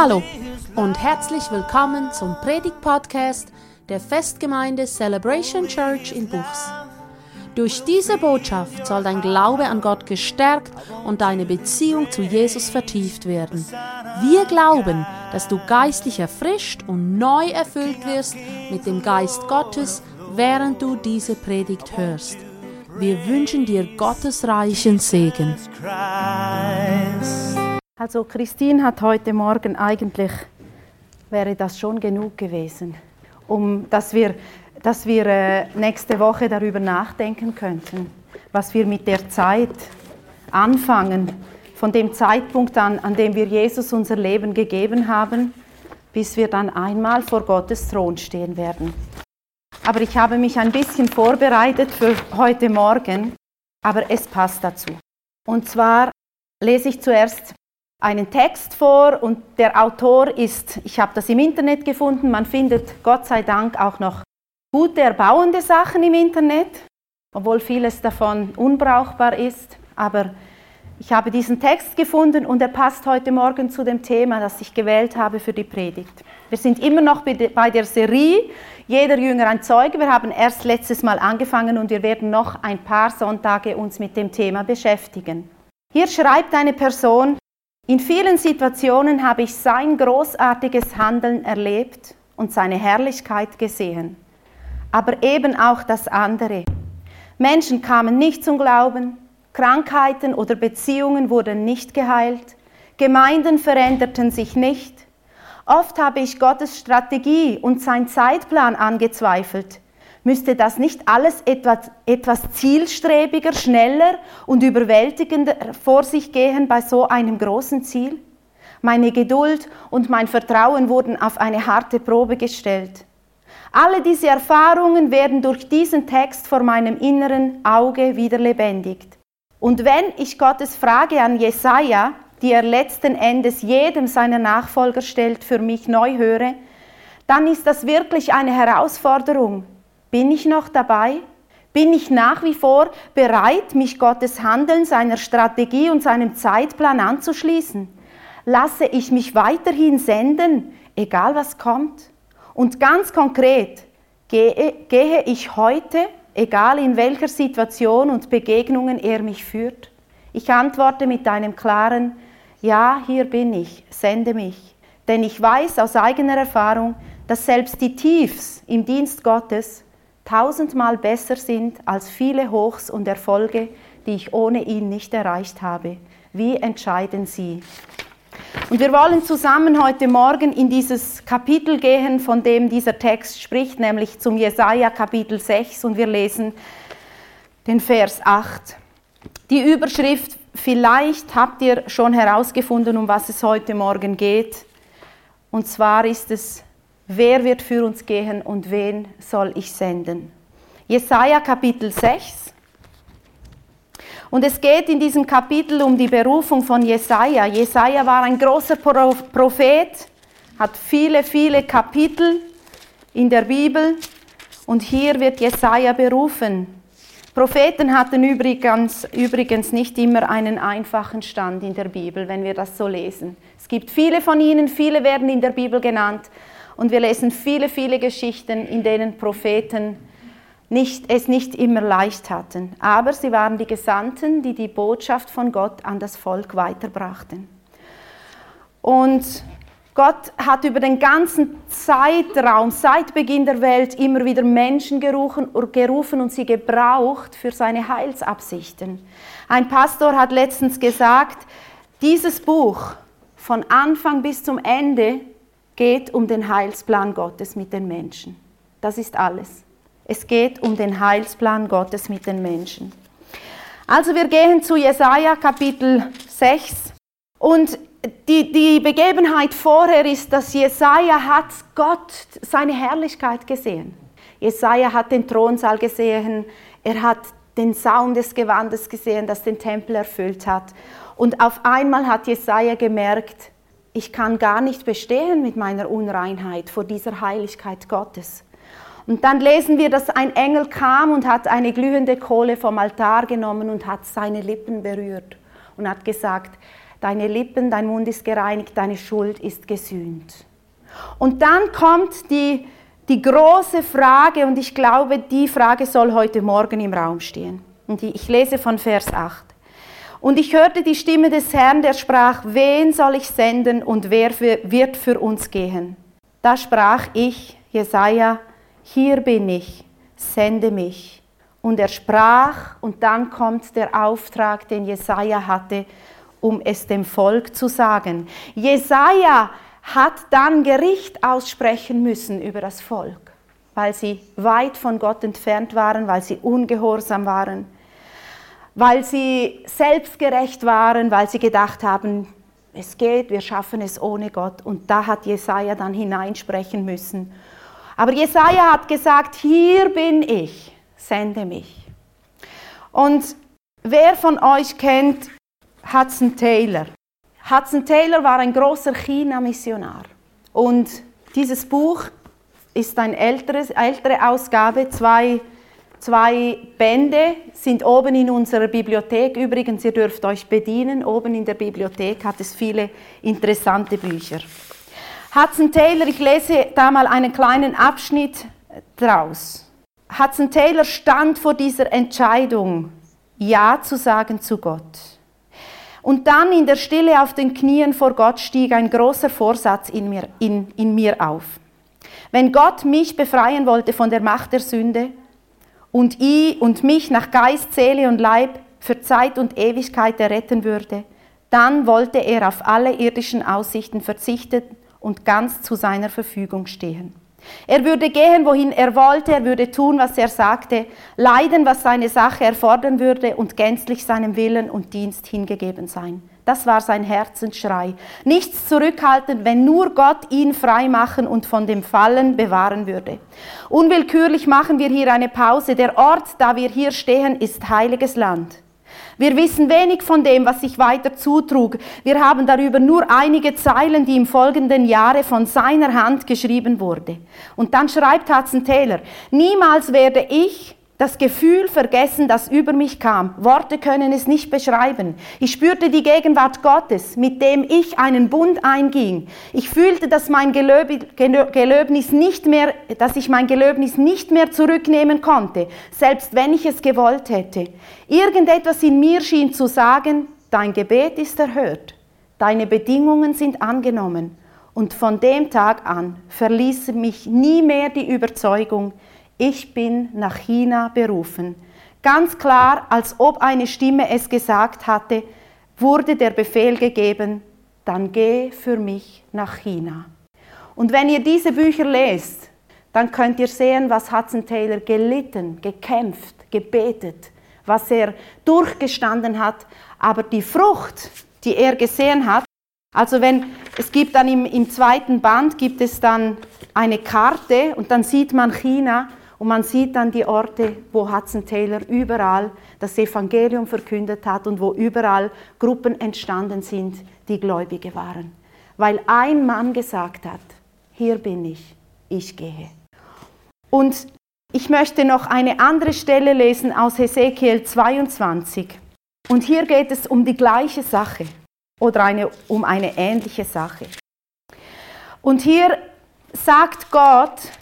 Hallo und herzlich willkommen zum Predigt-Podcast der Festgemeinde Celebration Church in Buchs. Durch diese Botschaft soll dein Glaube an Gott gestärkt und deine Beziehung zu Jesus vertieft werden. Wir glauben, dass du geistlich erfrischt und neu erfüllt wirst mit dem Geist Gottes, während du diese Predigt hörst. Wir wünschen dir Gottes reichen Segen. Also Christine hat heute Morgen eigentlich, wäre das schon genug gewesen, um dass wir, dass wir äh, nächste Woche darüber nachdenken könnten, was wir mit der Zeit anfangen, von dem Zeitpunkt an, an dem wir Jesus unser Leben gegeben haben, bis wir dann einmal vor Gottes Thron stehen werden. Aber ich habe mich ein bisschen vorbereitet für heute Morgen, aber es passt dazu. Und zwar lese ich zuerst einen Text vor und der Autor ist, ich habe das im Internet gefunden, man findet Gott sei Dank auch noch gute erbauende Sachen im Internet, obwohl vieles davon unbrauchbar ist, aber ich habe diesen Text gefunden und er passt heute Morgen zu dem Thema, das ich gewählt habe für die Predigt. Wir sind immer noch bei der Serie Jeder Jünger ein Zeuge. Wir haben erst letztes Mal angefangen und wir werden noch ein paar Sonntage uns mit dem Thema beschäftigen. Hier schreibt eine Person, in vielen Situationen habe ich sein großartiges Handeln erlebt und seine Herrlichkeit gesehen. Aber eben auch das andere. Menschen kamen nicht zum Glauben, Krankheiten oder Beziehungen wurden nicht geheilt, Gemeinden veränderten sich nicht. Oft habe ich Gottes Strategie und sein Zeitplan angezweifelt. Müsste das nicht alles etwas, etwas zielstrebiger, schneller und überwältigender vor sich gehen bei so einem großen Ziel? Meine Geduld und mein Vertrauen wurden auf eine harte Probe gestellt. Alle diese Erfahrungen werden durch diesen Text vor meinem inneren Auge wieder lebendigt. Und wenn ich Gottes Frage an Jesaja, die er letzten Endes jedem seiner Nachfolger stellt, für mich neu höre, dann ist das wirklich eine Herausforderung. Bin ich noch dabei? Bin ich nach wie vor bereit, mich Gottes Handeln, seiner Strategie und seinem Zeitplan anzuschließen? Lasse ich mich weiterhin senden, egal was kommt? Und ganz konkret, gehe, gehe ich heute egal in welcher Situation und Begegnungen er mich führt? Ich antworte mit einem klaren Ja, hier bin ich, sende mich. Denn ich weiß aus eigener Erfahrung, dass selbst die Tiefs im Dienst Gottes tausendmal besser sind als viele Hochs und Erfolge, die ich ohne ihn nicht erreicht habe. Wie entscheiden Sie? Und wir wollen zusammen heute Morgen in dieses Kapitel gehen, von dem dieser Text spricht, nämlich zum Jesaja Kapitel 6 und wir lesen den Vers 8. Die Überschrift, vielleicht habt ihr schon herausgefunden, um was es heute Morgen geht. Und zwar ist es, wer wird für uns gehen und wen soll ich senden? Jesaja Kapitel 6 und es geht in diesem Kapitel um die Berufung von Jesaja. Jesaja war ein großer Prophet, hat viele, viele Kapitel in der Bibel und hier wird Jesaja berufen. Propheten hatten übrigens, übrigens nicht immer einen einfachen Stand in der Bibel, wenn wir das so lesen. Es gibt viele von ihnen, viele werden in der Bibel genannt und wir lesen viele, viele Geschichten, in denen Propheten nicht, es nicht immer leicht hatten, aber sie waren die Gesandten, die die Botschaft von Gott an das Volk weiterbrachten. Und Gott hat über den ganzen Zeitraum, seit Beginn der Welt, immer wieder Menschen gerufen, gerufen und sie gebraucht für seine Heilsabsichten. Ein Pastor hat letztens gesagt, dieses Buch von Anfang bis zum Ende geht um den Heilsplan Gottes mit den Menschen. Das ist alles. Es geht um den Heilsplan Gottes mit den Menschen. Also wir gehen zu Jesaja Kapitel 6 und die, die Begebenheit vorher ist, dass Jesaja hat Gott seine Herrlichkeit gesehen. Jesaja hat den Thronsaal gesehen, er hat den Saum des Gewandes gesehen, das den Tempel erfüllt hat. Und auf einmal hat Jesaja gemerkt, ich kann gar nicht bestehen mit meiner Unreinheit vor dieser Heiligkeit Gottes. Und dann lesen wir, dass ein Engel kam und hat eine glühende Kohle vom Altar genommen und hat seine Lippen berührt. und hat gesagt, deine Lippen, dein Mund ist gereinigt, deine Schuld ist gesühnt. Und dann kommt die, die große Frage, und ich glaube, die Frage soll heute Morgen im Raum stehen. Und ich lese von Vers 8. Und ich hörte die Stimme des Herrn, der sprach, wen soll ich senden und wer für, wird für uns gehen? Da sprach ich, Jesaja, hier bin ich, sende mich. Und er sprach, und dann kommt der Auftrag, den Jesaja hatte, um es dem Volk zu sagen. Jesaja hat dann Gericht aussprechen müssen über das Volk, weil sie weit von Gott entfernt waren, weil sie ungehorsam waren weil sie selbstgerecht waren, weil sie gedacht haben, es geht, wir schaffen es ohne Gott. Und da hat Jesaja dann hineinsprechen müssen. Aber Jesaja hat gesagt: Hier bin ich, sende mich. Und wer von euch kennt Hudson Taylor? Hudson Taylor war ein großer China-Missionar. Und dieses Buch ist eine ältere, ältere Ausgabe, zwei Zwei Bände sind oben in unserer Bibliothek. Übrigens, ihr dürft euch bedienen. Oben in der Bibliothek hat es viele interessante Bücher. Hudson Taylor, ich lese da mal einen kleinen Abschnitt draus. Hudson Taylor stand vor dieser Entscheidung, Ja zu sagen zu Gott. Und dann in der Stille auf den Knien vor Gott stieg ein großer Vorsatz in mir, in, in mir auf. Wenn Gott mich befreien wollte von der Macht der Sünde, und ich und mich nach Geist, Seele und Leib für Zeit und Ewigkeit erretten würde, dann wollte er auf alle irdischen Aussichten verzichten und ganz zu seiner Verfügung stehen. Er würde gehen, wohin er wollte, er würde tun, was er sagte, leiden, was seine Sache erfordern würde und gänzlich seinem Willen und Dienst hingegeben sein. Das war sein Herzensschrei. Nichts zurückhalten, wenn nur Gott ihn frei machen und von dem Fallen bewahren würde. Unwillkürlich machen wir hier eine Pause. Der Ort, da wir hier stehen, ist heiliges Land. Wir wissen wenig von dem, was sich weiter zutrug. Wir haben darüber nur einige Zeilen, die im folgenden Jahre von seiner Hand geschrieben wurde. Und dann schreibt Taylor, niemals werde ich das Gefühl vergessen, das über mich kam. Worte können es nicht beschreiben. Ich spürte die Gegenwart Gottes, mit dem ich einen Bund einging. Ich fühlte, dass mein Gelöbnis nicht mehr, dass ich mein Gelöbnis nicht mehr zurücknehmen konnte, selbst wenn ich es gewollt hätte. Irgendetwas in mir schien zu sagen, dein Gebet ist erhört. Deine Bedingungen sind angenommen. Und von dem Tag an verließ mich nie mehr die Überzeugung, ich bin nach China berufen. Ganz klar, als ob eine Stimme es gesagt hatte, wurde der Befehl gegeben, dann geh für mich nach China. Und wenn ihr diese Bücher lest, dann könnt ihr sehen, was Hudson Taylor gelitten, gekämpft, gebetet, was er durchgestanden hat. Aber die Frucht, die er gesehen hat, also wenn es gibt dann im, im zweiten Band gibt es dann eine Karte und dann sieht man China und man sieht dann die Orte, wo Hudson Taylor überall das Evangelium verkündet hat und wo überall Gruppen entstanden sind, die Gläubige waren. Weil ein Mann gesagt hat, hier bin ich, ich gehe. Und ich möchte noch eine andere Stelle lesen aus Hesekiel 22. Und hier geht es um die gleiche Sache oder eine, um eine ähnliche Sache. Und hier sagt Gott,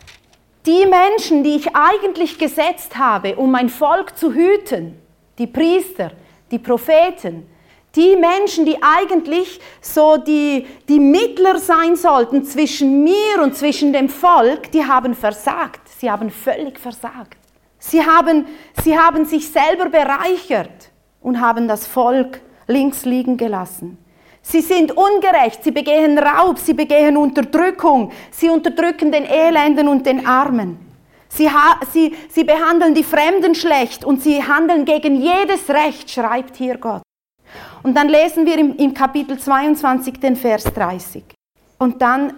die Menschen, die ich eigentlich gesetzt habe, um mein Volk zu hüten, die Priester, die Propheten, die Menschen, die eigentlich so die, die Mittler sein sollten zwischen mir und zwischen dem Volk, die haben versagt. Sie haben völlig versagt. Sie haben, sie haben sich selber bereichert und haben das Volk links liegen gelassen. Sie sind ungerecht, sie begehen Raub, sie begehen Unterdrückung, sie unterdrücken den Elenden und den Armen. Sie, sie, sie behandeln die Fremden schlecht und sie handeln gegen jedes Recht, schreibt hier Gott. Und dann lesen wir im, im Kapitel 22 den Vers 30. Und dann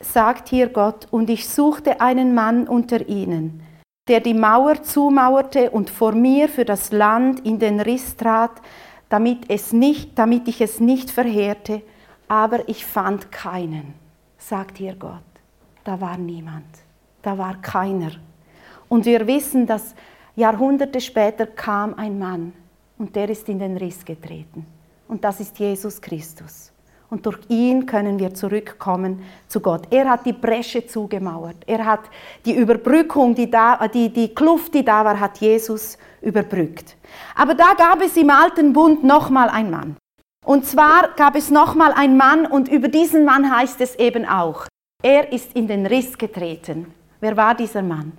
sagt hier Gott, und ich suchte einen Mann unter ihnen, der die Mauer zumauerte und vor mir für das Land in den Riss trat, damit, es nicht, damit ich es nicht verheerte, aber ich fand keinen, sagt hier Gott. Da war niemand, da war keiner. Und wir wissen, dass Jahrhunderte später kam ein Mann und der ist in den Riss getreten. und das ist Jesus Christus. Und durch ihn können wir zurückkommen zu Gott. Er hat die Bresche zugemauert. Er hat die Überbrückung, die, da, die, die Kluft, die da war, hat Jesus überbrückt. Aber da gab es im alten Bund nochmal einen Mann. Und zwar gab es nochmal einen Mann und über diesen Mann heißt es eben auch, er ist in den Riss getreten. Wer war dieser Mann?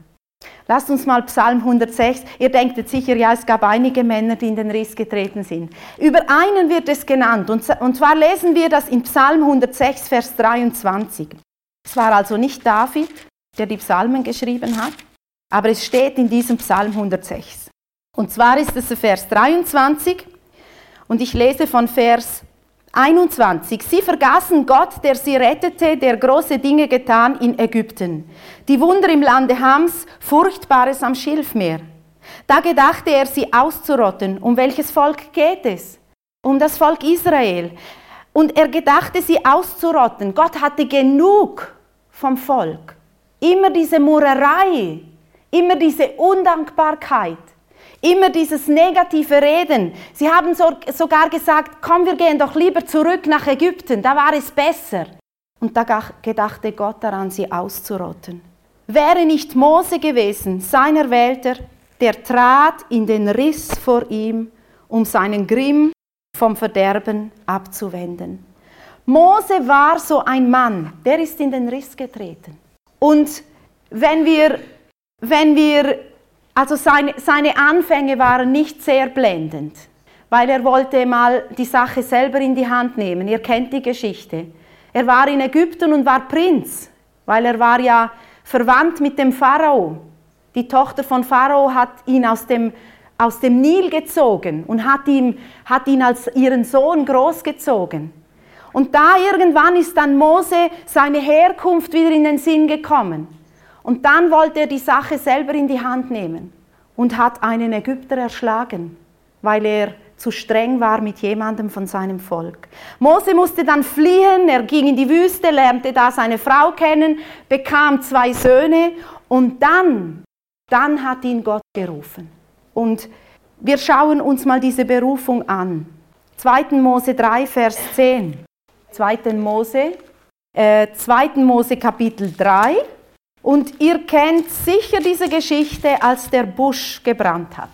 Lasst uns mal Psalm 106. Ihr denkt jetzt sicher, ja, es gab einige Männer, die in den Riss getreten sind. Über einen wird es genannt. Und, zwar lesen wir das in Psalm 106, Vers 23. Es war also nicht David, der die Psalmen geschrieben hat, aber es steht in diesem Psalm 106. Und zwar ist es Vers 23 und ich lese von Vers 21. Sie vergaßen Gott, der sie rettete, der große Dinge getan in Ägypten. Die Wunder im Lande Hams, Furchtbares am Schilfmeer. Da gedachte er, sie auszurotten. Um welches Volk geht es? Um das Volk Israel. Und er gedachte, sie auszurotten. Gott hatte genug vom Volk. Immer diese Murerei, immer diese Undankbarkeit. Immer dieses negative Reden. Sie haben so, sogar gesagt, komm, wir gehen doch lieber zurück nach Ägypten, da war es besser. Und da gedachte Gott daran, sie auszurotten. Wäre nicht Mose gewesen, sein Erwählter, der trat in den Riss vor ihm, um seinen Grimm vom Verderben abzuwenden. Mose war so ein Mann, der ist in den Riss getreten. Und wenn wir, wenn wir also seine, seine Anfänge waren nicht sehr blendend, weil er wollte mal die Sache selber in die Hand nehmen. Ihr kennt die Geschichte. Er war in Ägypten und war Prinz, weil er war ja verwandt mit dem Pharao. Die Tochter von Pharao hat ihn aus dem, aus dem Nil gezogen und hat ihn, hat ihn als ihren Sohn großgezogen. Und da irgendwann ist dann Mose seine Herkunft wieder in den Sinn gekommen. Und dann wollte er die Sache selber in die Hand nehmen und hat einen Ägypter erschlagen, weil er zu streng war mit jemandem von seinem Volk. Mose musste dann fliehen, er ging in die Wüste, lernte da seine Frau kennen, bekam zwei Söhne und dann, dann hat ihn Gott gerufen. Und wir schauen uns mal diese Berufung an. 2. Mose 3, Vers 10. 2. Mose, äh, 2. Mose Kapitel 3, und ihr kennt sicher diese Geschichte, als der Busch gebrannt hat.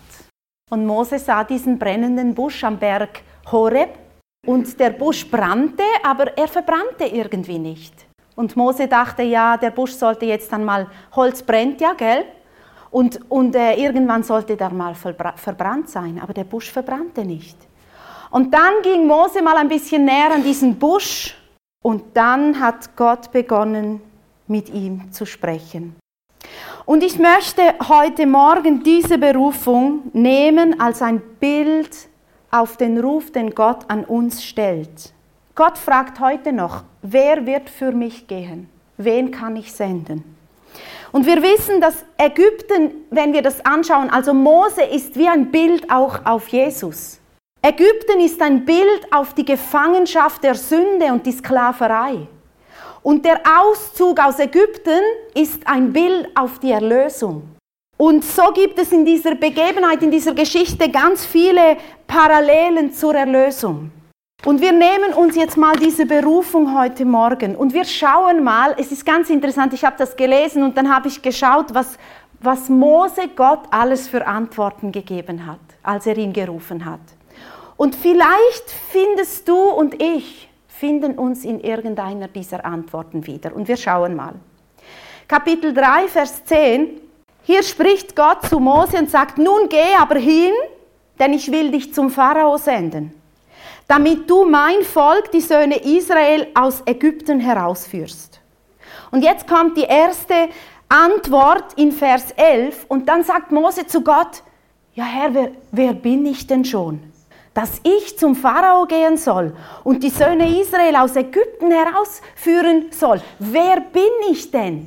Und Mose sah diesen brennenden Busch am Berg Horeb und der Busch brannte, aber er verbrannte irgendwie nicht. Und Mose dachte, ja, der Busch sollte jetzt dann mal, Holz brennt ja, gell? Und, und äh, irgendwann sollte der mal verbrannt sein, aber der Busch verbrannte nicht. Und dann ging Mose mal ein bisschen näher an diesen Busch und dann hat Gott begonnen, mit ihm zu sprechen. Und ich möchte heute Morgen diese Berufung nehmen als ein Bild auf den Ruf, den Gott an uns stellt. Gott fragt heute noch, wer wird für mich gehen? Wen kann ich senden? Und wir wissen, dass Ägypten, wenn wir das anschauen, also Mose ist wie ein Bild auch auf Jesus. Ägypten ist ein Bild auf die Gefangenschaft der Sünde und die Sklaverei. Und der Auszug aus Ägypten ist ein Bild auf die Erlösung. Und so gibt es in dieser Begebenheit, in dieser Geschichte ganz viele Parallelen zur Erlösung. Und wir nehmen uns jetzt mal diese Berufung heute Morgen und wir schauen mal, es ist ganz interessant, ich habe das gelesen und dann habe ich geschaut, was, was Mose Gott alles für Antworten gegeben hat, als er ihn gerufen hat. Und vielleicht findest du und ich finden uns in irgendeiner dieser Antworten wieder. Und wir schauen mal. Kapitel 3, Vers 10. Hier spricht Gott zu Mose und sagt, nun geh aber hin, denn ich will dich zum Pharao senden, damit du mein Volk, die Söhne Israel, aus Ägypten herausführst. Und jetzt kommt die erste Antwort in Vers 11 und dann sagt Mose zu Gott, ja Herr, wer, wer bin ich denn schon? Dass ich zum Pharao gehen soll und die Söhne Israel aus Ägypten herausführen soll. Wer bin ich denn?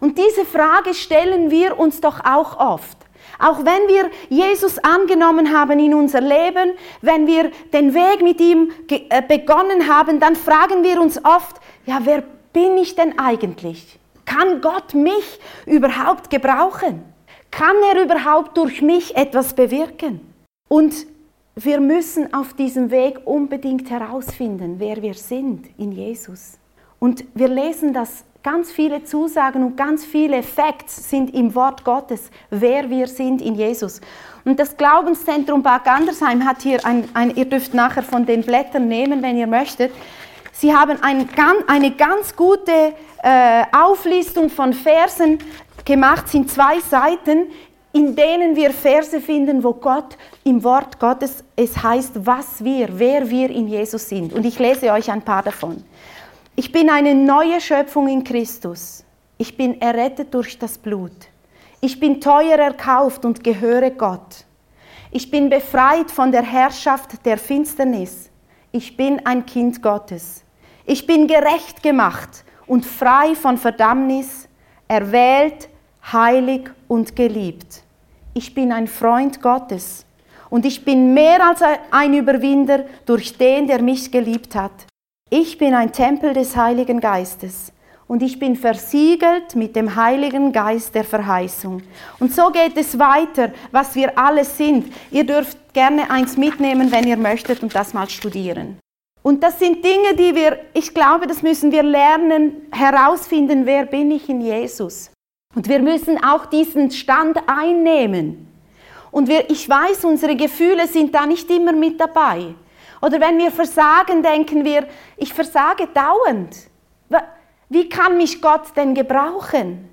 Und diese Frage stellen wir uns doch auch oft. Auch wenn wir Jesus angenommen haben in unser Leben, wenn wir den Weg mit ihm äh, begonnen haben, dann fragen wir uns oft, ja, wer bin ich denn eigentlich? Kann Gott mich überhaupt gebrauchen? Kann er überhaupt durch mich etwas bewirken? Und wir müssen auf diesem Weg unbedingt herausfinden, wer wir sind in Jesus. Und wir lesen das, ganz viele Zusagen und ganz viele Facts sind im Wort Gottes, wer wir sind in Jesus. Und das Glaubenszentrum Bad Gandersheim hat hier ein, ein ihr dürft nachher von den Blättern nehmen, wenn ihr möchtet. Sie haben ein, eine ganz gute äh, Auflistung von Versen gemacht, sind zwei Seiten, in denen wir Verse finden, wo Gott im Wort Gottes es heißt, was wir, wer wir in Jesus sind. Und ich lese euch ein paar davon. Ich bin eine neue Schöpfung in Christus. Ich bin errettet durch das Blut. Ich bin teuer erkauft und gehöre Gott. Ich bin befreit von der Herrschaft der Finsternis. Ich bin ein Kind Gottes. Ich bin gerecht gemacht und frei von Verdammnis, erwählt, heilig und geliebt. Ich bin ein Freund Gottes und ich bin mehr als ein Überwinder durch den, der mich geliebt hat. Ich bin ein Tempel des Heiligen Geistes und ich bin versiegelt mit dem Heiligen Geist der Verheißung. Und so geht es weiter, was wir alles sind. Ihr dürft gerne eins mitnehmen, wenn ihr möchtet und das mal studieren. Und das sind Dinge, die wir, ich glaube, das müssen wir lernen, herausfinden, wer bin ich in Jesus. Und wir müssen auch diesen Stand einnehmen. Und wir, ich weiß, unsere Gefühle sind da nicht immer mit dabei. Oder wenn wir versagen, denken wir, ich versage dauernd. Wie kann mich Gott denn gebrauchen?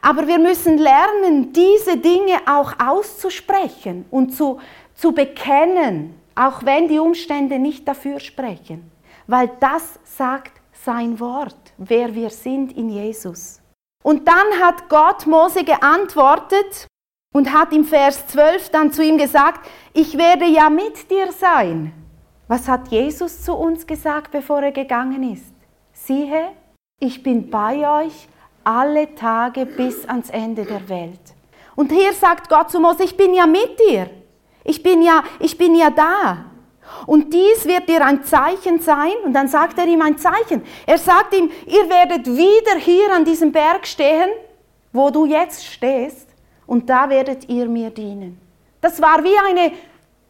Aber wir müssen lernen, diese Dinge auch auszusprechen und zu, zu bekennen auch wenn die Umstände nicht dafür sprechen, weil das sagt sein Wort, wer wir sind in Jesus. Und dann hat Gott Mose geantwortet und hat im Vers 12 dann zu ihm gesagt, ich werde ja mit dir sein. Was hat Jesus zu uns gesagt, bevor er gegangen ist? Siehe, ich bin bei euch alle Tage bis ans Ende der Welt. Und hier sagt Gott zu Mose, ich bin ja mit dir. Ich bin ja, ich bin ja da. Und dies wird dir ein Zeichen sein. Und dann sagt er ihm ein Zeichen. Er sagt ihm, ihr werdet wieder hier an diesem Berg stehen, wo du jetzt stehst. Und da werdet ihr mir dienen. Das war wie eine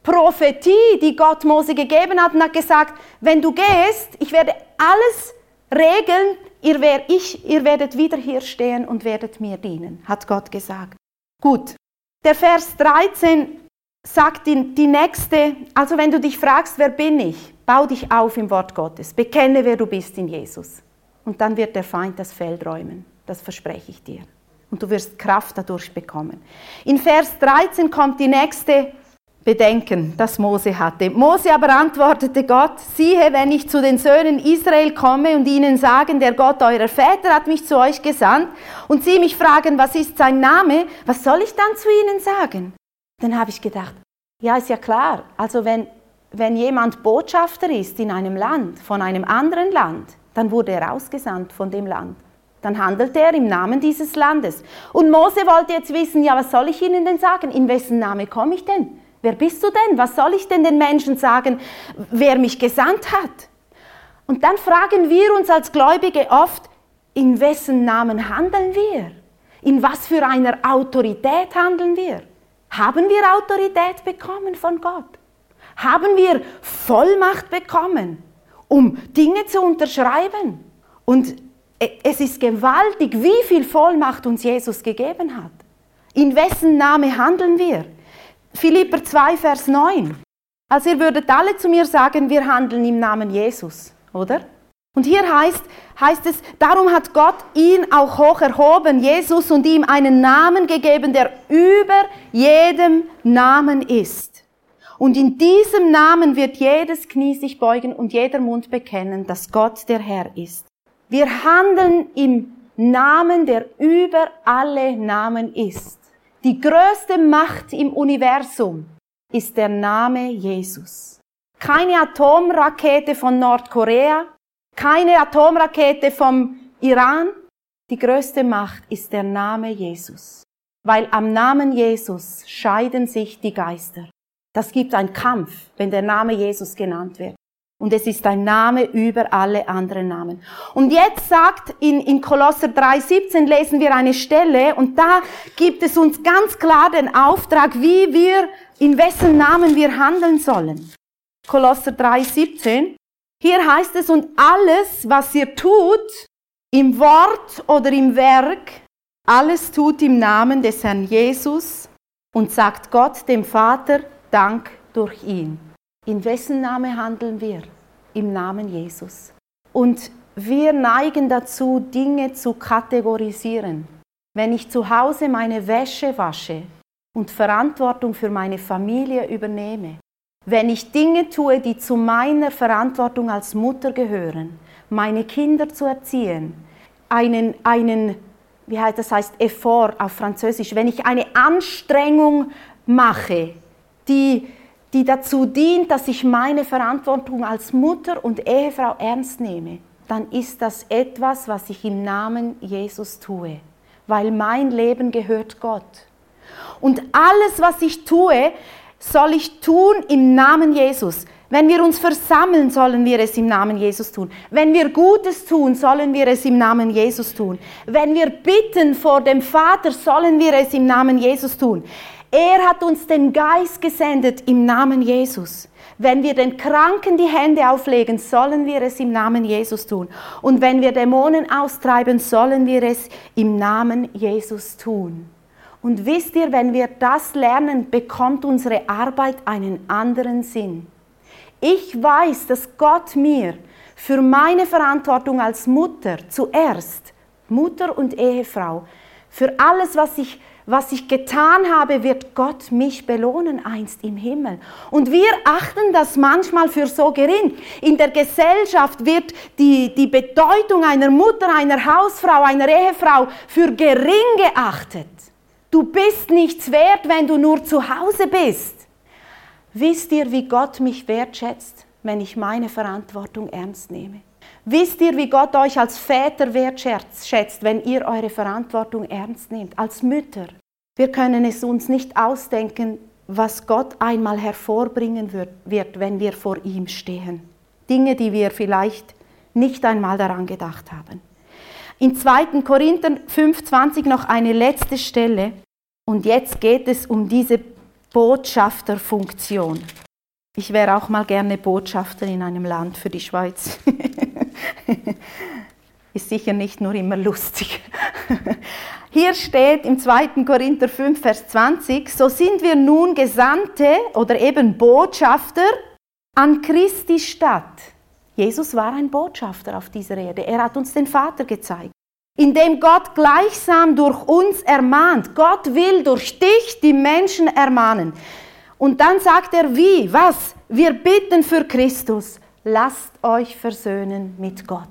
Prophetie, die Gott Mose gegeben hat und hat gesagt, wenn du gehst, ich werde alles regeln, ihr, wer, ich, ihr werdet wieder hier stehen und werdet mir dienen, hat Gott gesagt. Gut, der Vers 13 sagt die, die nächste, also wenn du dich fragst, wer bin ich, bau dich auf im Wort Gottes, bekenne, wer du bist in Jesus. Und dann wird der Feind das Feld räumen, das verspreche ich dir. Und du wirst Kraft dadurch bekommen. In Vers 13 kommt die nächste Bedenken, das Mose hatte. Mose aber antwortete Gott, siehe, wenn ich zu den Söhnen Israel komme und ihnen sagen, der Gott eurer Väter hat mich zu euch gesandt, und sie mich fragen, was ist sein Name, was soll ich dann zu ihnen sagen? Dann habe ich gedacht, ja, ist ja klar. Also wenn, wenn jemand Botschafter ist in einem Land, von einem anderen Land, dann wurde er ausgesandt von dem Land. Dann handelt er im Namen dieses Landes. Und Mose wollte jetzt wissen, ja, was soll ich ihnen denn sagen? In wessen Name komme ich denn? Wer bist du denn? Was soll ich denn den Menschen sagen, wer mich gesandt hat? Und dann fragen wir uns als Gläubige oft, in wessen Namen handeln wir? In was für einer Autorität handeln wir? Haben wir Autorität bekommen von Gott? Haben wir Vollmacht bekommen, um Dinge zu unterschreiben? Und es ist gewaltig, wie viel Vollmacht uns Jesus gegeben hat. In wessen Name handeln wir? Philipper 2, Vers 9. Also ihr würdet alle zu mir sagen, wir handeln im Namen Jesus, oder? Und hier heißt, heißt es, darum hat Gott ihn auch hoch erhoben, Jesus, und ihm einen Namen gegeben, der über jedem Namen ist. Und in diesem Namen wird jedes Knie sich beugen und jeder Mund bekennen, dass Gott der Herr ist. Wir handeln im Namen, der über alle Namen ist. Die größte Macht im Universum ist der Name Jesus. Keine Atomrakete von Nordkorea, keine Atomrakete vom Iran. Die größte Macht ist der Name Jesus. Weil am Namen Jesus scheiden sich die Geister. Das gibt einen Kampf, wenn der Name Jesus genannt wird. Und es ist ein Name über alle anderen Namen. Und jetzt sagt in, in Kolosser 3,17 lesen wir eine Stelle und da gibt es uns ganz klar den Auftrag, wie wir, in wessen Namen wir handeln sollen. Kolosser 3,17. Hier heißt es, und alles, was ihr tut, im Wort oder im Werk, alles tut im Namen des Herrn Jesus und sagt Gott, dem Vater, Dank durch ihn. In wessen Name handeln wir? Im Namen Jesus. Und wir neigen dazu, Dinge zu kategorisieren. Wenn ich zu Hause meine Wäsche wasche und Verantwortung für meine Familie übernehme, wenn ich Dinge tue, die zu meiner Verantwortung als Mutter gehören, meine Kinder zu erziehen, einen, einen wie heißt das heißt Effort auf Französisch, wenn ich eine Anstrengung mache, die, die dazu dient, dass ich meine Verantwortung als Mutter und Ehefrau ernst nehme, dann ist das etwas, was ich im Namen Jesus tue, weil mein Leben gehört Gott. Und alles, was ich tue, soll ich tun im Namen Jesus. Wenn wir uns versammeln, sollen wir es im Namen Jesus tun. Wenn wir Gutes tun, sollen wir es im Namen Jesus tun. Wenn wir bitten vor dem Vater, sollen wir es im Namen Jesus tun. Er hat uns den Geist gesendet im Namen Jesus. Wenn wir den Kranken die Hände auflegen, sollen wir es im Namen Jesus tun. Und wenn wir Dämonen austreiben, sollen wir es im Namen Jesus tun. Und wisst ihr, wenn wir das lernen, bekommt unsere Arbeit einen anderen Sinn. Ich weiß, dass Gott mir für meine Verantwortung als Mutter zuerst, Mutter und Ehefrau, für alles, was ich, was ich getan habe, wird Gott mich belohnen einst im Himmel. Und wir achten das manchmal für so gering. In der Gesellschaft wird die, die Bedeutung einer Mutter, einer Hausfrau, einer Ehefrau für gering geachtet. Du bist nichts wert, wenn du nur zu Hause bist. Wisst ihr, wie Gott mich wertschätzt, wenn ich meine Verantwortung ernst nehme? Wisst ihr, wie Gott euch als Väter wertschätzt, wenn ihr eure Verantwortung ernst nehmt, als Mütter? Wir können es uns nicht ausdenken, was Gott einmal hervorbringen wird, wenn wir vor ihm stehen. Dinge, die wir vielleicht nicht einmal daran gedacht haben. In 2. Korinther 5,20 noch eine letzte Stelle. Und jetzt geht es um diese Botschafterfunktion. Ich wäre auch mal gerne Botschafter in einem Land für die Schweiz. Ist sicher nicht nur immer lustig. Hier steht im 2. Korinther 5, Vers 20, so sind wir nun Gesandte oder eben Botschafter an Christi Stadt. Jesus war ein Botschafter auf dieser Erde. Er hat uns den Vater gezeigt indem Gott gleichsam durch uns ermahnt. Gott will durch dich die Menschen ermahnen. Und dann sagt er, wie, was? Wir bitten für Christus, lasst euch versöhnen mit Gott.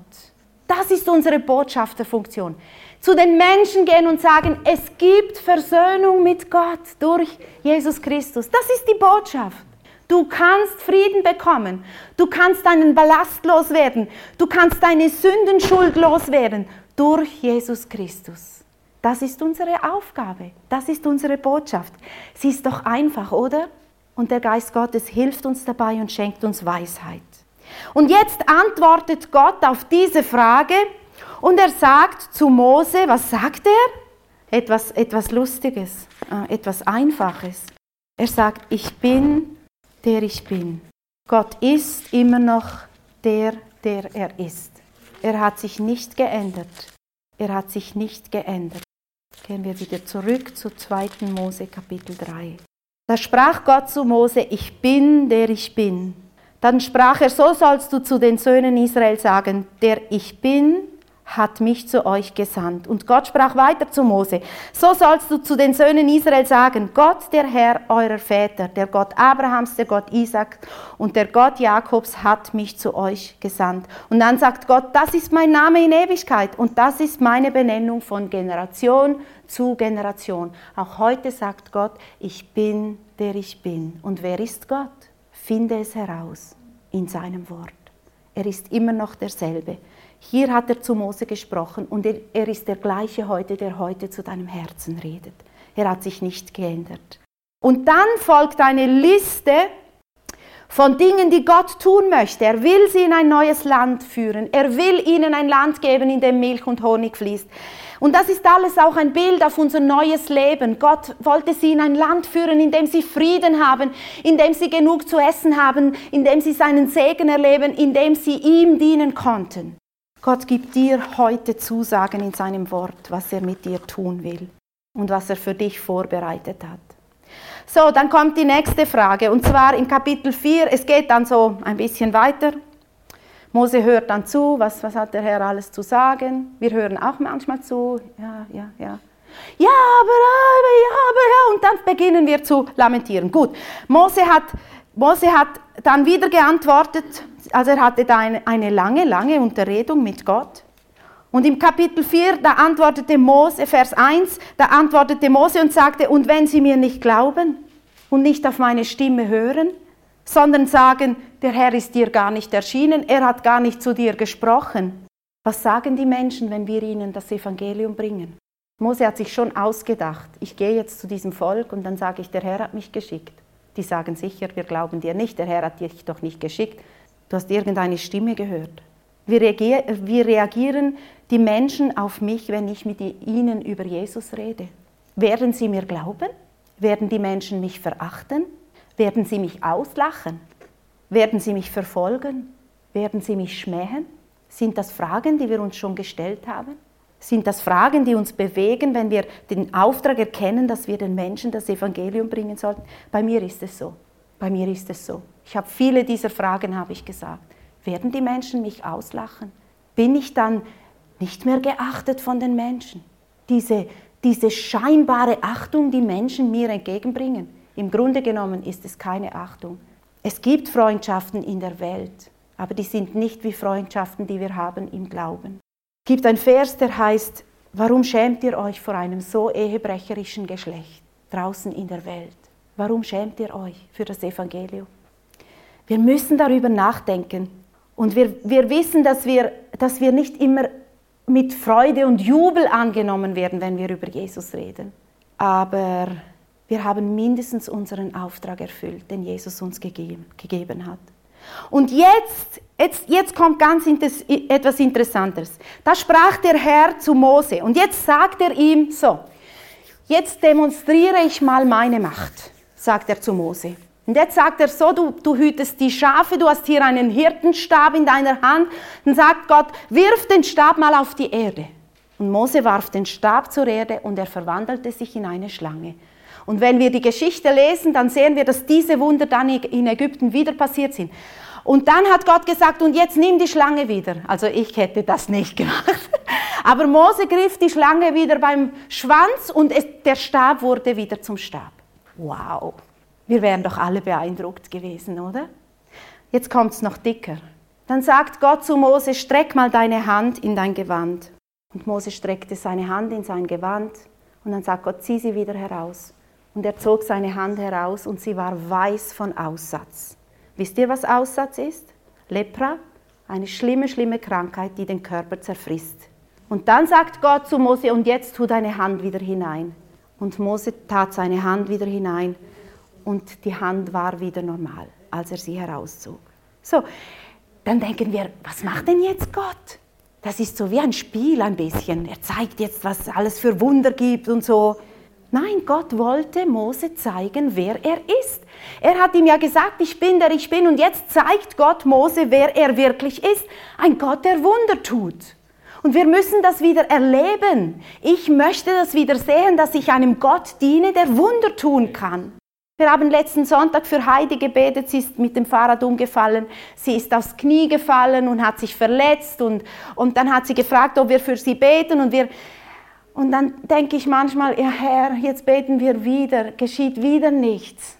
Das ist unsere Botschafterfunktion. Zu den Menschen gehen und sagen, es gibt Versöhnung mit Gott durch Jesus Christus. Das ist die Botschaft. Du kannst Frieden bekommen. Du kannst deinen Ballast loswerden. Du kannst deine Sündenschuld loswerden durch Jesus Christus. Das ist unsere Aufgabe, das ist unsere Botschaft. Sie ist doch einfach, oder? Und der Geist Gottes hilft uns dabei und schenkt uns Weisheit. Und jetzt antwortet Gott auf diese Frage und er sagt zu Mose, was sagt er? Etwas, etwas Lustiges, äh, etwas Einfaches. Er sagt, ich bin, der ich bin. Gott ist immer noch der, der er ist. Er hat sich nicht geändert. Er hat sich nicht geändert. Gehen wir wieder zurück zu 2. Mose Kapitel 3. Da sprach Gott zu Mose, ich bin, der ich bin. Dann sprach er, so sollst du zu den Söhnen Israel sagen, der ich bin, hat mich zu euch gesandt. Und Gott sprach weiter zu Mose, so sollst du zu den Söhnen Israel sagen, Gott der Herr eurer Väter, der Gott Abrahams, der Gott Isaac und der Gott Jakobs hat mich zu euch gesandt. Und dann sagt Gott, das ist mein Name in Ewigkeit und das ist meine Benennung von Generation zu Generation. Auch heute sagt Gott, ich bin, der ich bin. Und wer ist Gott? Finde es heraus in seinem Wort. Er ist immer noch derselbe. Hier hat er zu Mose gesprochen und er, er ist der gleiche heute, der heute zu deinem Herzen redet. Er hat sich nicht geändert. Und dann folgt eine Liste von Dingen, die Gott tun möchte. Er will sie in ein neues Land führen. Er will ihnen ein Land geben, in dem Milch und Honig fließt. Und das ist alles auch ein Bild auf unser neues Leben. Gott wollte sie in ein Land führen, in dem sie Frieden haben, in dem sie genug zu essen haben, in dem sie seinen Segen erleben, in dem sie ihm dienen konnten. Gott gibt dir heute Zusagen in seinem Wort, was er mit dir tun will und was er für dich vorbereitet hat. So, dann kommt die nächste Frage und zwar im Kapitel 4, es geht dann so ein bisschen weiter. Mose hört dann zu, was, was hat der Herr alles zu sagen. Wir hören auch manchmal zu, ja, ja, ja. Ja, aber, aber, ja, aber, ja. Und dann beginnen wir zu lamentieren. Gut, Mose hat, Mose hat dann wieder geantwortet, also er hatte da eine, eine lange, lange Unterredung mit Gott. Und im Kapitel 4, da antwortete Mose, Vers 1, da antwortete Mose und sagte, und wenn sie mir nicht glauben und nicht auf meine Stimme hören, sondern sagen, der Herr ist dir gar nicht erschienen, er hat gar nicht zu dir gesprochen. Was sagen die Menschen, wenn wir ihnen das Evangelium bringen? Mose hat sich schon ausgedacht, ich gehe jetzt zu diesem Volk und dann sage ich, der Herr hat mich geschickt. Die sagen sicher, wir glauben dir nicht, der Herr hat dich doch nicht geschickt. Du hast irgendeine Stimme gehört. Wie reagieren die Menschen auf mich, wenn ich mit ihnen über Jesus rede? Werden sie mir glauben? Werden die Menschen mich verachten? Werden sie mich auslachen? Werden sie mich verfolgen? Werden sie mich schmähen? Sind das Fragen, die wir uns schon gestellt haben? Sind das Fragen, die uns bewegen, wenn wir den Auftrag erkennen, dass wir den Menschen das Evangelium bringen sollten? Bei mir ist es so. Bei mir ist es so. Ich habe viele dieser Fragen, habe ich gesagt. Werden die Menschen mich auslachen? Bin ich dann nicht mehr geachtet von den Menschen? Diese, diese scheinbare Achtung, die Menschen mir entgegenbringen. Im Grunde genommen ist es keine Achtung. Es gibt Freundschaften in der Welt, aber die sind nicht wie Freundschaften, die wir haben im Glauben. Es gibt ein Vers, der heißt, warum schämt ihr euch vor einem so ehebrecherischen Geschlecht draußen in der Welt? Warum schämt ihr euch für das Evangelium? Wir müssen darüber nachdenken, und wir, wir wissen, dass wir, dass wir nicht immer mit Freude und Jubel angenommen werden, wenn wir über Jesus reden. Aber wir haben mindestens unseren Auftrag erfüllt, den Jesus uns gegeben, gegeben hat. Und jetzt, jetzt, jetzt kommt ganz etwas Interessantes. Da sprach der Herr zu Mose und jetzt sagt er ihm so, jetzt demonstriere ich mal meine Macht, sagt er zu Mose. Und jetzt sagt er so, du, du hütest die Schafe, du hast hier einen Hirtenstab in deiner Hand. Dann sagt Gott, wirf den Stab mal auf die Erde. Und Mose warf den Stab zur Erde und er verwandelte sich in eine Schlange. Und wenn wir die Geschichte lesen, dann sehen wir, dass diese Wunder dann in Ägypten wieder passiert sind. Und dann hat Gott gesagt, und jetzt nimm die Schlange wieder. Also ich hätte das nicht gemacht. Aber Mose griff die Schlange wieder beim Schwanz und es, der Stab wurde wieder zum Stab. Wow. Wir wären doch alle beeindruckt gewesen, oder? Jetzt kommt es noch dicker. Dann sagt Gott zu Mose, streck mal deine Hand in dein Gewand. Und Mose streckte seine Hand in sein Gewand und dann sagt Gott, zieh sie wieder heraus. Und er zog seine Hand heraus und sie war weiß von Aussatz. Wisst ihr, was Aussatz ist? Lepra, eine schlimme, schlimme Krankheit, die den Körper zerfrisst. Und dann sagt Gott zu Mose, und jetzt tu deine Hand wieder hinein. Und Mose tat seine Hand wieder hinein und die Hand war wieder normal, als er sie herauszog. So, dann denken wir, was macht denn jetzt Gott? Das ist so wie ein Spiel ein bisschen. Er zeigt jetzt, was alles für Wunder gibt und so. Nein, Gott wollte Mose zeigen, wer er ist. Er hat ihm ja gesagt, ich bin der ich bin und jetzt zeigt Gott Mose, wer er wirklich ist. Ein Gott, der Wunder tut. Und wir müssen das wieder erleben. Ich möchte das wieder sehen, dass ich einem Gott diene, der Wunder tun kann. Wir haben letzten Sonntag für Heidi gebetet, sie ist mit dem Fahrrad umgefallen, sie ist aufs Knie gefallen und hat sich verletzt und, und dann hat sie gefragt, ob wir für sie beten und wir, und dann denke ich manchmal, ja Herr, jetzt beten wir wieder, geschieht wieder nichts.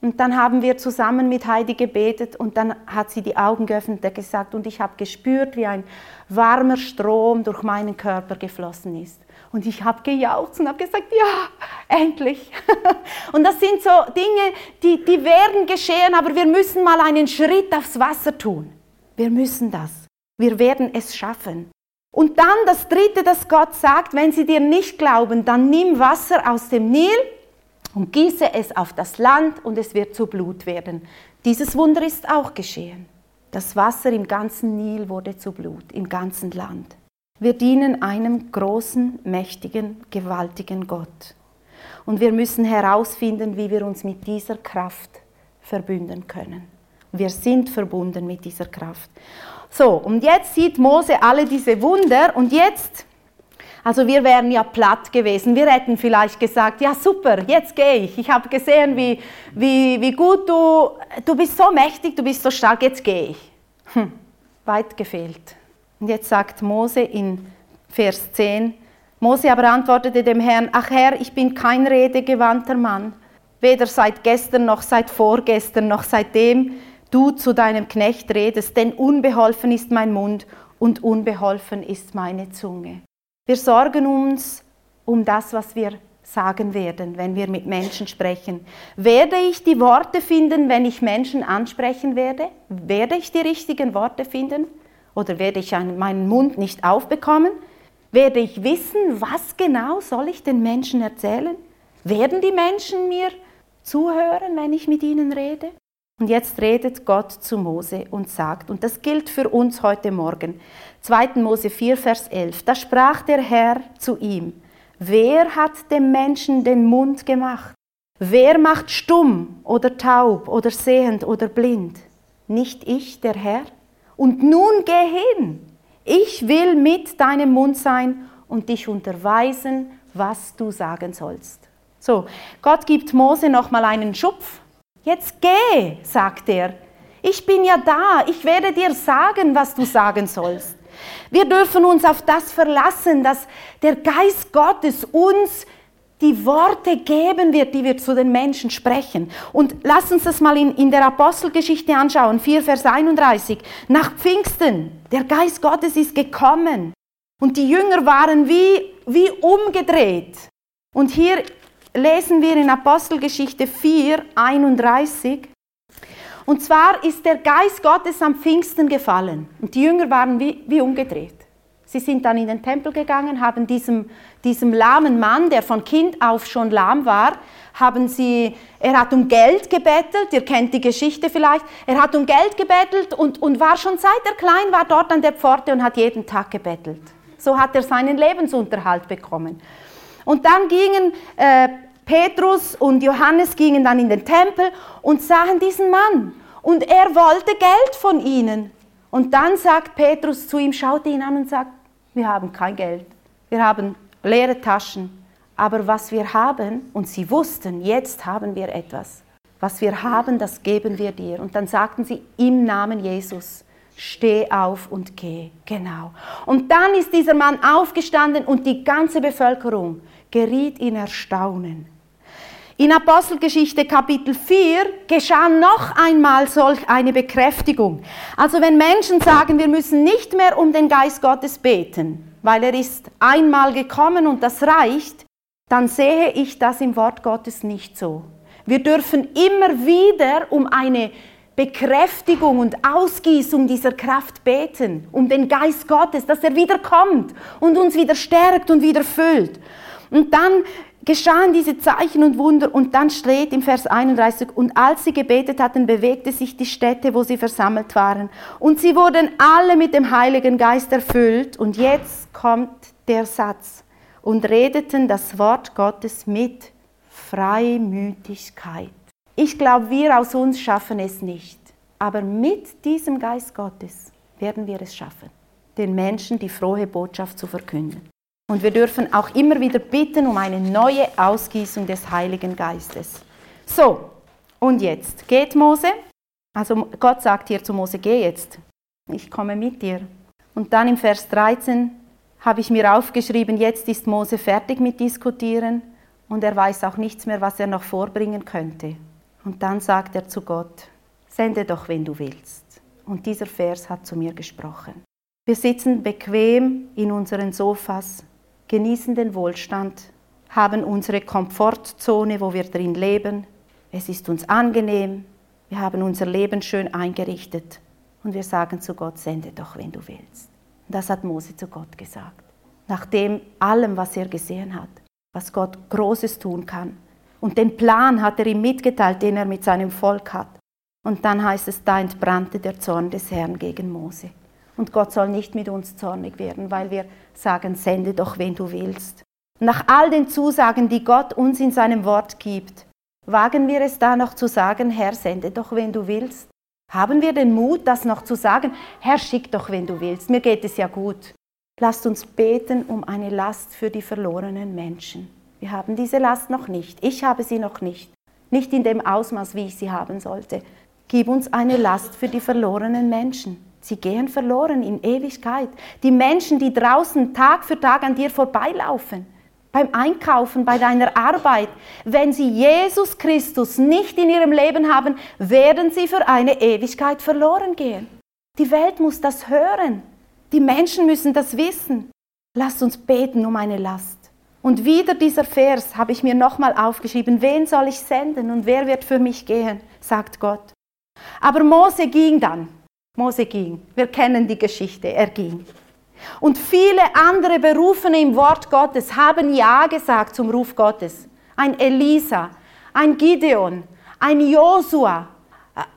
Und dann haben wir zusammen mit Heidi gebetet und dann hat sie die Augen geöffnet und gesagt, und ich habe gespürt, wie ein warmer Strom durch meinen Körper geflossen ist. Und ich habe gejaucht und habe gesagt, ja, endlich. und das sind so Dinge, die, die werden geschehen, aber wir müssen mal einen Schritt aufs Wasser tun. Wir müssen das. Wir werden es schaffen. Und dann das Dritte, das Gott sagt, wenn sie dir nicht glauben, dann nimm Wasser aus dem Nil und gieße es auf das Land und es wird zu Blut werden. Dieses Wunder ist auch geschehen. Das Wasser im ganzen Nil wurde zu Blut, im ganzen Land. Wir dienen einem großen, mächtigen, gewaltigen Gott. Und wir müssen herausfinden, wie wir uns mit dieser Kraft verbünden können. Wir sind verbunden mit dieser Kraft. So, und jetzt sieht Mose alle diese Wunder und jetzt, also wir wären ja platt gewesen. Wir hätten vielleicht gesagt, ja super, jetzt gehe ich. Ich habe gesehen, wie, wie, wie gut du, du bist so mächtig, du bist so stark, jetzt gehe ich. Hm, weit gefehlt. Und jetzt sagt Mose in Vers 10, Mose aber antwortete dem Herrn, ach Herr, ich bin kein redegewandter Mann, weder seit gestern noch seit vorgestern noch seitdem du zu deinem Knecht redest, denn unbeholfen ist mein Mund und unbeholfen ist meine Zunge. Wir sorgen uns um das, was wir sagen werden, wenn wir mit Menschen sprechen. Werde ich die Worte finden, wenn ich Menschen ansprechen werde? Werde ich die richtigen Worte finden? Oder werde ich meinen Mund nicht aufbekommen? Werde ich wissen, was genau soll ich den Menschen erzählen? Werden die Menschen mir zuhören, wenn ich mit ihnen rede? Und jetzt redet Gott zu Mose und sagt, und das gilt für uns heute Morgen, 2. Mose 4, Vers 11, da sprach der Herr zu ihm, wer hat dem Menschen den Mund gemacht? Wer macht stumm oder taub oder sehend oder blind? Nicht ich, der Herr? Und nun geh hin, ich will mit deinem Mund sein und dich unterweisen, was du sagen sollst. So, Gott gibt Mose nochmal einen Schupf. Jetzt geh, sagt er. Ich bin ja da, ich werde dir sagen, was du sagen sollst. Wir dürfen uns auf das verlassen, dass der Geist Gottes uns die Worte geben wird, die wir zu den Menschen sprechen. Und lass uns das mal in, in der Apostelgeschichte anschauen, 4 Vers 31. Nach Pfingsten, der Geist Gottes ist gekommen und die Jünger waren wie, wie umgedreht. Und hier lesen wir in Apostelgeschichte 4, 31. Und zwar ist der Geist Gottes am Pfingsten gefallen und die Jünger waren wie, wie umgedreht. Sie sind dann in den Tempel gegangen, haben diesem, diesem lahmen Mann, der von Kind auf schon lahm war, haben sie, er hat um Geld gebettelt, ihr kennt die Geschichte vielleicht, er hat um Geld gebettelt und, und war schon seit er klein war dort an der Pforte und hat jeden Tag gebettelt. So hat er seinen Lebensunterhalt bekommen. Und dann gingen äh, Petrus und Johannes gingen dann in den Tempel und sahen diesen Mann. Und er wollte Geld von ihnen. Und dann sagt Petrus zu ihm, schaut ihn an und sagt, wir haben kein Geld, wir haben leere Taschen, aber was wir haben, und sie wussten, jetzt haben wir etwas, was wir haben, das geben wir dir. Und dann sagten sie im Namen Jesus, steh auf und geh. Genau. Und dann ist dieser Mann aufgestanden und die ganze Bevölkerung geriet in Erstaunen. In Apostelgeschichte Kapitel 4 geschah noch einmal solch eine Bekräftigung. Also wenn Menschen sagen, wir müssen nicht mehr um den Geist Gottes beten, weil er ist einmal gekommen und das reicht, dann sehe ich das im Wort Gottes nicht so. Wir dürfen immer wieder um eine Bekräftigung und Ausgießung dieser Kraft beten, um den Geist Gottes, dass er wieder kommt und uns wieder stärkt und wieder füllt. Und dann geschahen diese Zeichen und Wunder und dann steht im Vers 31, und als sie gebetet hatten, bewegte sich die Stätte, wo sie versammelt waren. Und sie wurden alle mit dem Heiligen Geist erfüllt. Und jetzt kommt der Satz. Und redeten das Wort Gottes mit Freimütigkeit. Ich glaube, wir aus uns schaffen es nicht. Aber mit diesem Geist Gottes werden wir es schaffen, den Menschen die frohe Botschaft zu verkünden. Und wir dürfen auch immer wieder bitten um eine neue Ausgießung des Heiligen Geistes. So, und jetzt geht Mose. Also Gott sagt hier zu Mose, geh jetzt, ich komme mit dir. Und dann im Vers 13 habe ich mir aufgeschrieben, jetzt ist Mose fertig mit Diskutieren und er weiß auch nichts mehr, was er noch vorbringen könnte. Und dann sagt er zu Gott, sende doch, wenn du willst. Und dieser Vers hat zu mir gesprochen. Wir sitzen bequem in unseren Sofas, genießen den Wohlstand, haben unsere Komfortzone, wo wir drin leben. Es ist uns angenehm, wir haben unser Leben schön eingerichtet und wir sagen zu Gott, sende doch, wenn du willst. Und das hat Mose zu Gott gesagt. Nach dem allem, was er gesehen hat, was Gott Großes tun kann. Und den Plan hat er ihm mitgeteilt, den er mit seinem Volk hat. Und dann heißt es, da entbrannte der Zorn des Herrn gegen Mose. Und Gott soll nicht mit uns zornig werden, weil wir sagen, sende doch, wen du willst. Nach all den Zusagen, die Gott uns in seinem Wort gibt, wagen wir es da noch zu sagen, Herr, sende doch, wen du willst? Haben wir den Mut, das noch zu sagen, Herr, schick doch, wen du willst, mir geht es ja gut. Lasst uns beten um eine Last für die verlorenen Menschen. Wir haben diese Last noch nicht. Ich habe sie noch nicht. Nicht in dem Ausmaß, wie ich sie haben sollte. Gib uns eine Last für die verlorenen Menschen. Sie gehen verloren in Ewigkeit. Die Menschen, die draußen Tag für Tag an dir vorbeilaufen, beim Einkaufen, bei deiner Arbeit, wenn sie Jesus Christus nicht in ihrem Leben haben, werden sie für eine Ewigkeit verloren gehen. Die Welt muss das hören. Die Menschen müssen das wissen. Lasst uns beten um eine Last. Und wieder dieser Vers habe ich mir nochmal aufgeschrieben. Wen soll ich senden und wer wird für mich gehen? sagt Gott. Aber Mose ging dann. Mose ging. Wir kennen die Geschichte. Er ging. Und viele andere Berufene im Wort Gottes haben Ja gesagt zum Ruf Gottes. Ein Elisa, ein Gideon, ein Josua,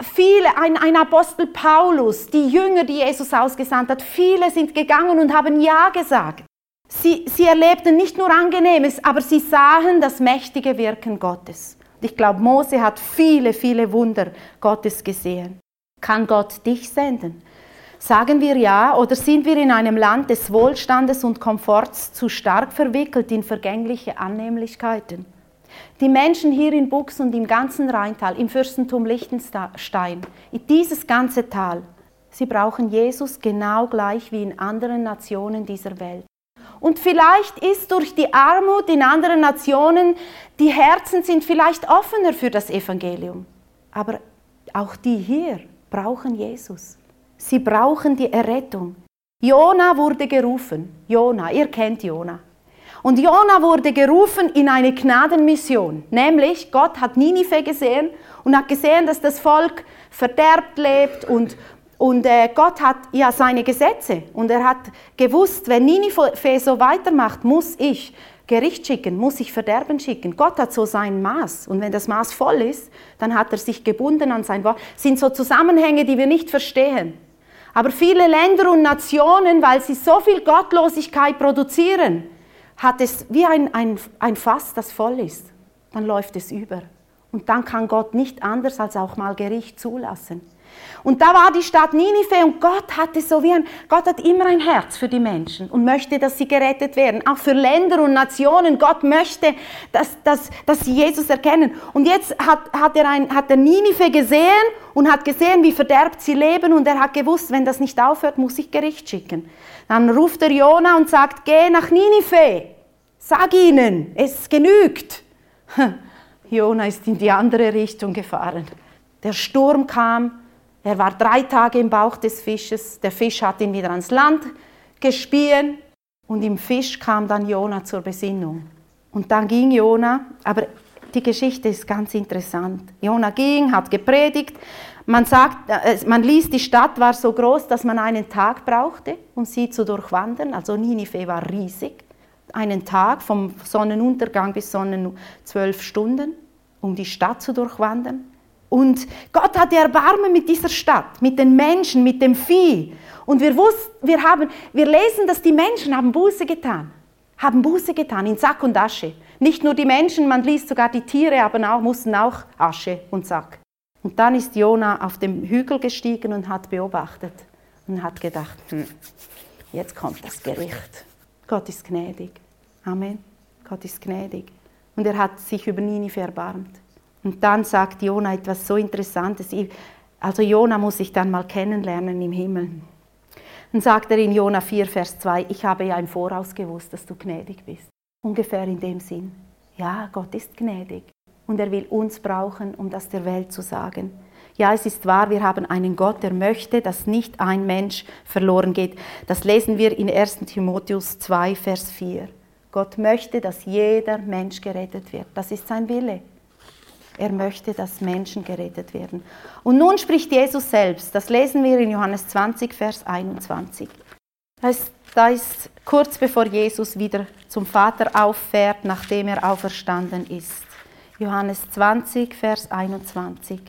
viele, ein, ein Apostel Paulus, die Jünger, die Jesus ausgesandt hat, viele sind gegangen und haben Ja gesagt. Sie, sie erlebten nicht nur Angenehmes, aber sie sahen das mächtige Wirken Gottes. Ich glaube, Mose hat viele, viele Wunder Gottes gesehen. Kann Gott dich senden? Sagen wir ja oder sind wir in einem Land des Wohlstandes und Komforts zu stark verwickelt in vergängliche Annehmlichkeiten? Die Menschen hier in Bux und im ganzen Rheintal, im Fürstentum Liechtenstein, in dieses ganze Tal, sie brauchen Jesus genau gleich wie in anderen Nationen dieser Welt. Und vielleicht ist durch die Armut in anderen Nationen, die Herzen sind vielleicht offener für das Evangelium. Aber auch die hier brauchen Jesus. Sie brauchen die Errettung. Jona wurde gerufen. Jona, ihr kennt Jona. Und Jona wurde gerufen in eine Gnadenmission. Nämlich, Gott hat Ninive gesehen und hat gesehen, dass das Volk verderbt lebt und, und äh, Gott hat ja seine Gesetze. Und er hat gewusst, wenn Ninive so weitermacht, muss ich Gericht schicken, muss ich Verderben schicken. Gott hat so sein Maß. Und wenn das Maß voll ist, dann hat er sich gebunden an sein Wort. Das sind so Zusammenhänge, die wir nicht verstehen. Aber viele Länder und Nationen, weil sie so viel Gottlosigkeit produzieren, hat es wie ein, ein, ein Fass, das voll ist. Dann läuft es über. Und dann kann Gott nicht anders als auch mal Gericht zulassen. Und da war die Stadt Ninive und Gott hatte so wie ein, Gott hat immer ein Herz für die Menschen und möchte, dass sie gerettet werden. Auch für Länder und Nationen. Gott möchte, dass, dass, dass sie Jesus erkennen. Und jetzt hat, hat, er ein, hat er Ninive gesehen und hat gesehen, wie verderbt sie leben und er hat gewusst, wenn das nicht aufhört, muss ich Gericht schicken. Dann ruft er Jona und sagt, geh nach Ninive. Sag ihnen, es genügt. Jona ist in die andere Richtung gefahren. Der Sturm kam, er war drei Tage im Bauch des Fisches. Der Fisch hat ihn wieder ans Land gespien und im Fisch kam dann Jona zur Besinnung. Und dann ging Jona, aber die Geschichte ist ganz interessant. Jona ging, hat gepredigt. Man sagt, äh, man liest, die Stadt war so groß, dass man einen Tag brauchte, um sie zu durchwandern. Also Ninive war riesig. Einen Tag vom Sonnenuntergang bis Sonnen zwölf Stunden, um die Stadt zu durchwandern. Und Gott hatte Erbarmen mit dieser Stadt, mit den Menschen, mit dem Vieh. Und wir, wussten, wir, haben, wir lesen, dass die Menschen haben Buße getan. Haben Buße getan in Sack und Asche. Nicht nur die Menschen, man liest sogar die Tiere, aber auch, mussten auch Asche und Sack. Und dann ist Jona auf dem Hügel gestiegen und hat beobachtet und hat gedacht, hm, jetzt kommt das Gericht. Gott ist gnädig. Amen. Gott ist gnädig. Und er hat sich über Ninive erbarmt. Und dann sagt Jona etwas so Interessantes. Also Jona muss ich dann mal kennenlernen im Himmel. Dann sagt er in Jona 4, Vers 2, ich habe ja im Voraus gewusst, dass du gnädig bist. Ungefähr in dem Sinn. Ja, Gott ist gnädig. Und er will uns brauchen, um das der Welt zu sagen. Ja, es ist wahr, wir haben einen Gott, der möchte, dass nicht ein Mensch verloren geht. Das lesen wir in 1 Timotheus 2, Vers 4. Gott möchte, dass jeder Mensch gerettet wird. Das ist sein Wille. Er möchte, dass Menschen gerettet werden. Und nun spricht Jesus selbst. Das lesen wir in Johannes 20, Vers 21. Da ist, kurz bevor Jesus wieder zum Vater auffährt, nachdem er auferstanden ist. Johannes 20, Vers 21.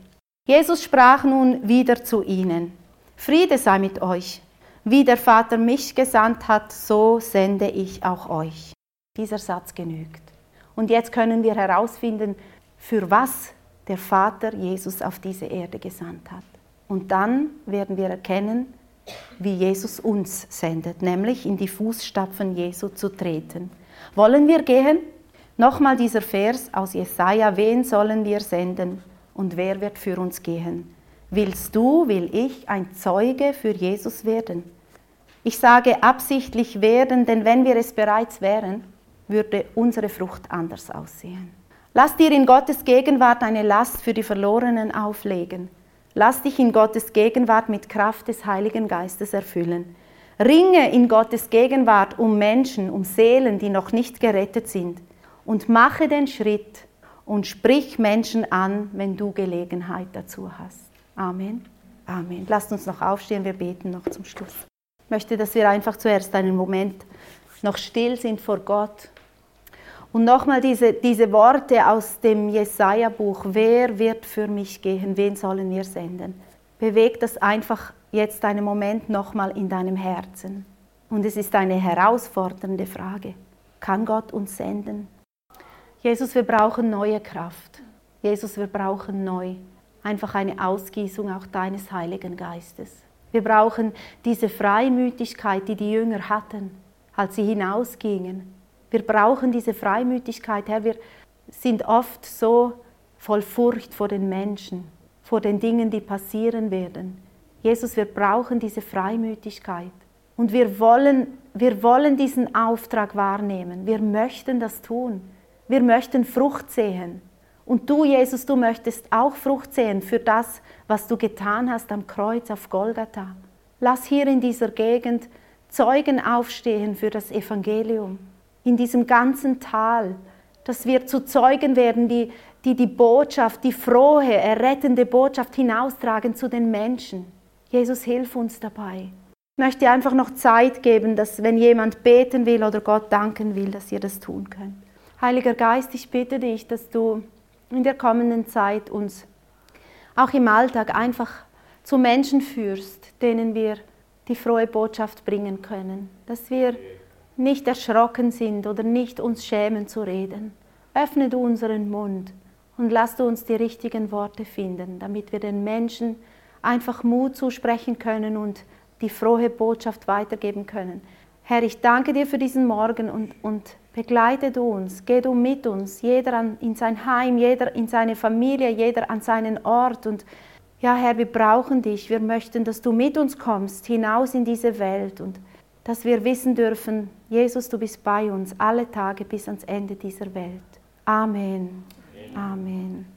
Jesus sprach nun wieder zu ihnen, Friede sei mit euch. Wie der Vater mich gesandt hat, so sende ich auch euch. Dieser Satz genügt. Und jetzt können wir herausfinden, für was der Vater Jesus auf diese Erde gesandt hat. Und dann werden wir erkennen, wie Jesus uns sendet, nämlich in die Fußstapfen Jesu zu treten. Wollen wir gehen? Nochmal dieser Vers aus Jesaja: Wen sollen wir senden und wer wird für uns gehen? Willst du, will ich ein Zeuge für Jesus werden? Ich sage absichtlich werden, denn wenn wir es bereits wären, würde unsere Frucht anders aussehen. Lass dir in Gottes Gegenwart eine Last für die Verlorenen auflegen. Lass dich in Gottes Gegenwart mit Kraft des Heiligen Geistes erfüllen. Ringe in Gottes Gegenwart um Menschen, um Seelen, die noch nicht gerettet sind. Und mache den Schritt und sprich Menschen an, wenn du Gelegenheit dazu hast. Amen. Amen. Lasst uns noch aufstehen, wir beten noch zum Schluss. Ich möchte, dass wir einfach zuerst einen Moment noch still sind vor Gott und nochmal diese, diese Worte aus dem Jesaja-Buch: Wer wird für mich gehen? Wen sollen wir senden? Bewegt das einfach jetzt einen Moment nochmal in deinem Herzen. Und es ist eine herausfordernde Frage. Kann Gott uns senden? Jesus, wir brauchen neue Kraft. Jesus, wir brauchen neu einfach eine Ausgießung auch deines Heiligen Geistes. Wir brauchen diese Freimütigkeit, die die Jünger hatten, als sie hinausgingen wir brauchen diese Freimütigkeit, Herr. Wir sind oft so voll Furcht vor den Menschen, vor den Dingen, die passieren werden. Jesus, wir brauchen diese Freimütigkeit. Und wir wollen, wir wollen diesen Auftrag wahrnehmen. Wir möchten das tun. Wir möchten Frucht sehen. Und du, Jesus, du möchtest auch Frucht sehen für das, was du getan hast am Kreuz auf Golgatha. Lass hier in dieser Gegend Zeugen aufstehen für das Evangelium in diesem ganzen Tal, dass wir zu Zeugen werden, die, die die Botschaft, die frohe, errettende Botschaft hinaustragen zu den Menschen. Jesus, hilf uns dabei. Ich möchte einfach noch Zeit geben, dass wenn jemand beten will oder Gott danken will, dass ihr das tun könnt. Heiliger Geist, ich bitte dich, dass du in der kommenden Zeit uns auch im Alltag einfach zu Menschen führst, denen wir die frohe Botschaft bringen können. Dass wir nicht erschrocken sind oder nicht uns schämen zu reden. Öffne du unseren Mund und lass du uns die richtigen Worte finden, damit wir den Menschen einfach Mut zusprechen können und die frohe Botschaft weitergeben können. Herr, ich danke dir für diesen Morgen und, und begleite du uns, geh du mit uns, jeder an, in sein Heim, jeder in seine Familie, jeder an seinen Ort. Und ja, Herr, wir brauchen dich, wir möchten, dass du mit uns kommst, hinaus in diese Welt und dass wir wissen dürfen, Jesus, du bist bei uns alle Tage bis ans Ende dieser Welt. Amen. Amen. Amen.